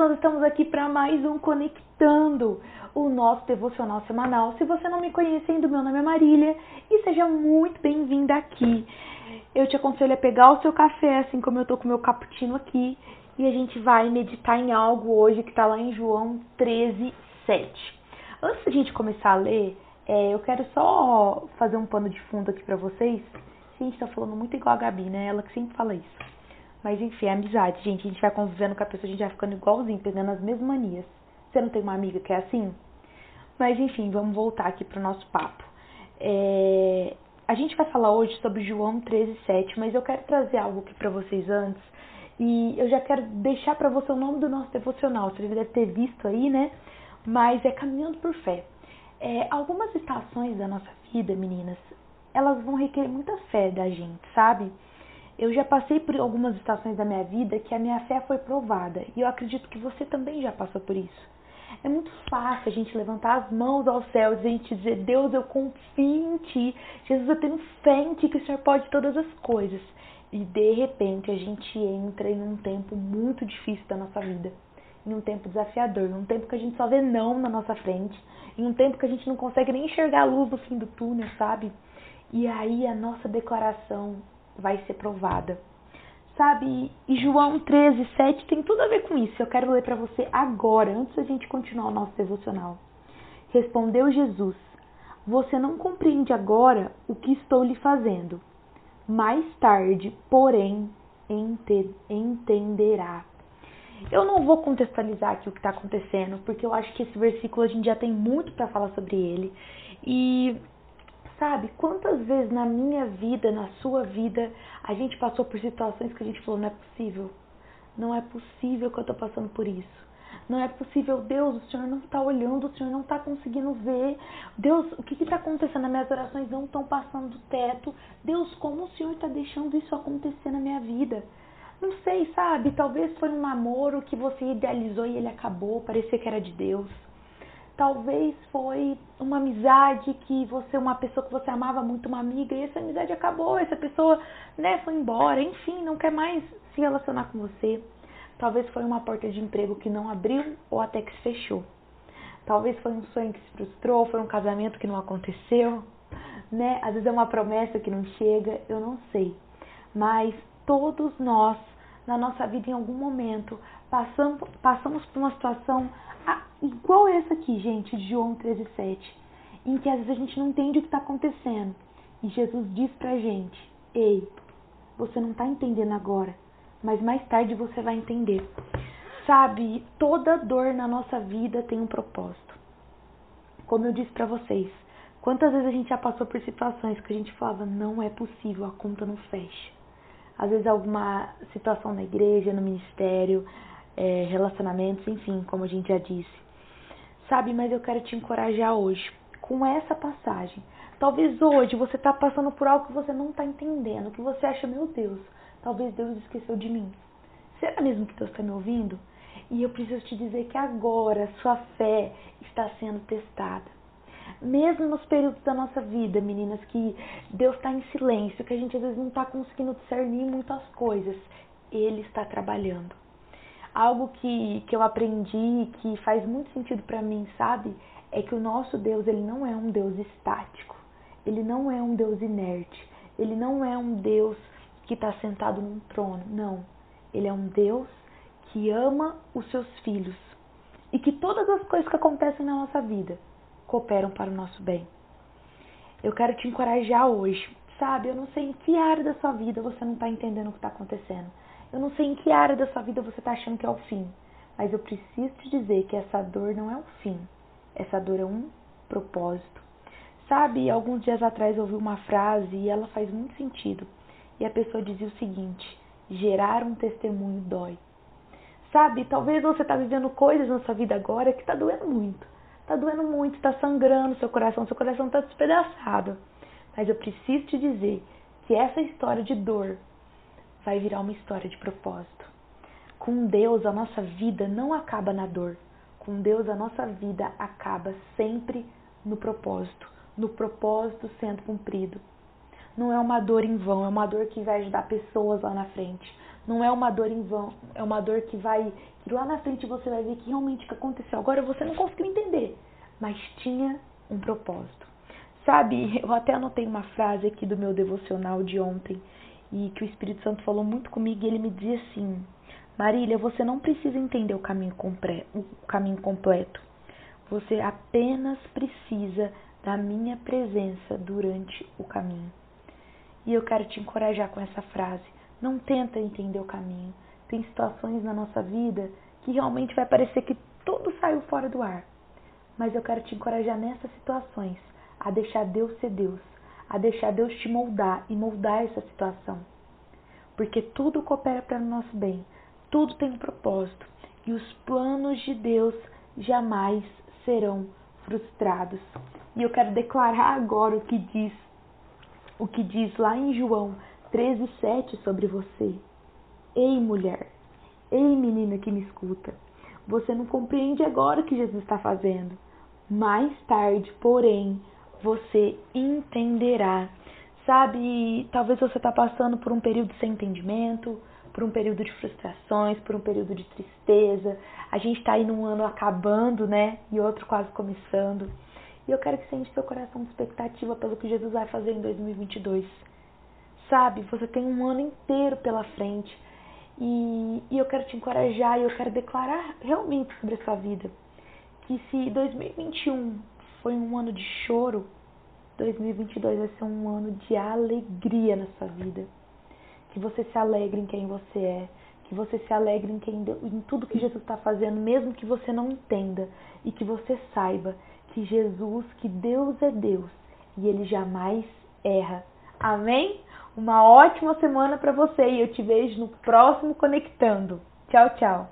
nós estamos aqui para mais um Conectando, o nosso devocional semanal. Se você não me conhece ainda, meu nome é Marília e seja muito bem-vinda aqui. Eu te aconselho a pegar o seu café, assim como eu tô com o meu cappuccino aqui, e a gente vai meditar em algo hoje que está lá em João 13, 7. Antes da gente começar a ler, é, eu quero só fazer um pano de fundo aqui para vocês. A gente tá falando muito igual a Gabi, né? Ela que sempre fala isso. Mas enfim, é amizade, gente. A gente vai convivendo com a pessoa, a gente vai ficando igualzinho, pegando as mesmas manias. Você não tem uma amiga que é assim? Mas enfim, vamos voltar aqui pro nosso papo. É... A gente vai falar hoje sobre João 13,7, mas eu quero trazer algo aqui para vocês antes. E eu já quero deixar para você o nome do nosso devocional. Você deve ter visto aí, né? Mas é Caminhando por Fé. É, algumas estações da nossa vida, meninas, elas vão requerer muita fé da gente, sabe? Eu já passei por algumas estações da minha vida que a minha fé foi provada e eu acredito que você também já passou por isso. É muito fácil a gente levantar as mãos ao céu e a gente dizer: Deus, eu confio em Ti. Jesus, eu tenho fé em Ti que o Senhor pode todas as coisas. E de repente a gente entra em um tempo muito difícil da nossa vida. Em um tempo desafiador, em um tempo que a gente só vê não na nossa frente, em um tempo que a gente não consegue nem enxergar a luz no fim do túnel, sabe? E aí a nossa declaração vai ser provada. Sabe? E João 13, 7 tem tudo a ver com isso. Eu quero ler para você agora, antes da gente continuar o nosso devocional. Respondeu Jesus: Você não compreende agora o que estou lhe fazendo. Mais tarde, porém, entenderá. Eu não vou contextualizar aqui o que está acontecendo, porque eu acho que esse versículo a gente já tem muito para falar sobre ele. E Sabe, quantas vezes na minha vida, na sua vida, a gente passou por situações que a gente falou, não é possível. Não é possível que eu estou passando por isso. Não é possível, Deus, o Senhor não está olhando, o Senhor não está conseguindo ver. Deus, o que está acontecendo? As minhas orações não estão passando do teto. Deus, como o Senhor está deixando isso acontecer na minha vida? Não sei, sabe? Talvez foi um namoro que você idealizou e ele acabou, parecia que era de Deus talvez foi uma amizade que você, uma pessoa que você amava muito, uma amiga, e essa amizade acabou, essa pessoa, né, foi embora, enfim, não quer mais se relacionar com você. Talvez foi uma porta de emprego que não abriu ou até que se fechou. Talvez foi um sonho que se frustrou, foi um casamento que não aconteceu, né? Às vezes é uma promessa que não chega, eu não sei. Mas todos nós, na nossa vida, em algum momento, passamos, passamos por uma situação ah, igual essa aqui, gente, de João 13,7, em que às vezes a gente não entende o que está acontecendo. E Jesus diz pra gente: Ei, você não está entendendo agora, mas mais tarde você vai entender. Sabe, toda dor na nossa vida tem um propósito. Como eu disse para vocês, quantas vezes a gente já passou por situações que a gente falava: Não é possível, a conta não fecha. Às vezes alguma situação na igreja, no ministério, é, relacionamentos, enfim, como a gente já disse. Sabe, mas eu quero te encorajar hoje com essa passagem. Talvez hoje você está passando por algo que você não está entendendo, que você acha, meu Deus, talvez Deus esqueceu de mim. Será mesmo que Deus está me ouvindo? E eu preciso te dizer que agora sua fé está sendo testada. Mesmo nos períodos da nossa vida, meninas, que Deus está em silêncio, que a gente às vezes não está conseguindo discernir muitas coisas, Ele está trabalhando algo que, que eu aprendi que faz muito sentido para mim, sabe? É que o nosso Deus, ele não é um Deus estático. Ele não é um Deus inerte. Ele não é um Deus que está sentado num trono. Não. Ele é um Deus que ama os seus filhos. E que todas as coisas que acontecem na nossa vida cooperam para o nosso bem. Eu quero te encorajar hoje. Sabe, eu não sei em que área da sua vida você não está entendendo o que está acontecendo. Eu não sei em que área da sua vida você está achando que é o fim, mas eu preciso te dizer que essa dor não é um fim. Essa dor é um propósito. Sabe, alguns dias atrás eu ouvi uma frase e ela faz muito sentido. E a pessoa dizia o seguinte: gerar um testemunho dói. Sabe, talvez você está vivendo coisas na sua vida agora que está doendo muito. Está doendo muito, está sangrando seu coração, seu coração está despedaçado. Mas eu preciso te dizer que essa história de dor vai virar uma história de propósito. Com Deus, a nossa vida não acaba na dor. Com Deus, a nossa vida acaba sempre no propósito, no propósito sendo cumprido. não é uma dor em vão, é uma dor que vai ajudar pessoas lá na frente. Não é uma dor em vão, é uma dor que vai que lá na frente você vai ver que realmente o que aconteceu. Agora você não conseguiu entender, mas tinha um propósito. Sabe, eu até anotei uma frase aqui do meu devocional de ontem e que o Espírito Santo falou muito comigo e ele me dizia assim: Marília, você não precisa entender o caminho, o caminho completo. Você apenas precisa da minha presença durante o caminho. E eu quero te encorajar com essa frase. Não tenta entender o caminho. Tem situações na nossa vida que realmente vai parecer que tudo saiu fora do ar. Mas eu quero te encorajar nessas situações a deixar Deus ser Deus, a deixar Deus te moldar e moldar essa situação. Porque tudo coopera para o nosso bem, tudo tem um propósito e os planos de Deus jamais serão frustrados. E eu quero declarar agora o que diz o que diz lá em João 13:7 sobre você. Ei, mulher, ei, menina que me escuta. Você não compreende agora o que Jesus está fazendo. Mais tarde, porém, você entenderá. Sabe, talvez você está passando por um período sem entendimento, por um período de frustrações, por um período de tristeza. A gente está aí num ano acabando, né? E outro quase começando. E eu quero que sente seu coração de expectativa pelo que Jesus vai fazer em 2022. Sabe, você tem um ano inteiro pela frente. E, e eu quero te encorajar e eu quero declarar realmente sobre a sua vida. Que se 2021 foi um ano de choro, 2022 vai ser um ano de alegria na sua vida. Que você se alegre em quem você é, que você se alegre em, quem, em tudo que Jesus está fazendo, mesmo que você não entenda, e que você saiba que Jesus, que Deus é Deus e ele jamais erra. Amém? Uma ótima semana para você e eu te vejo no próximo Conectando. Tchau, tchau.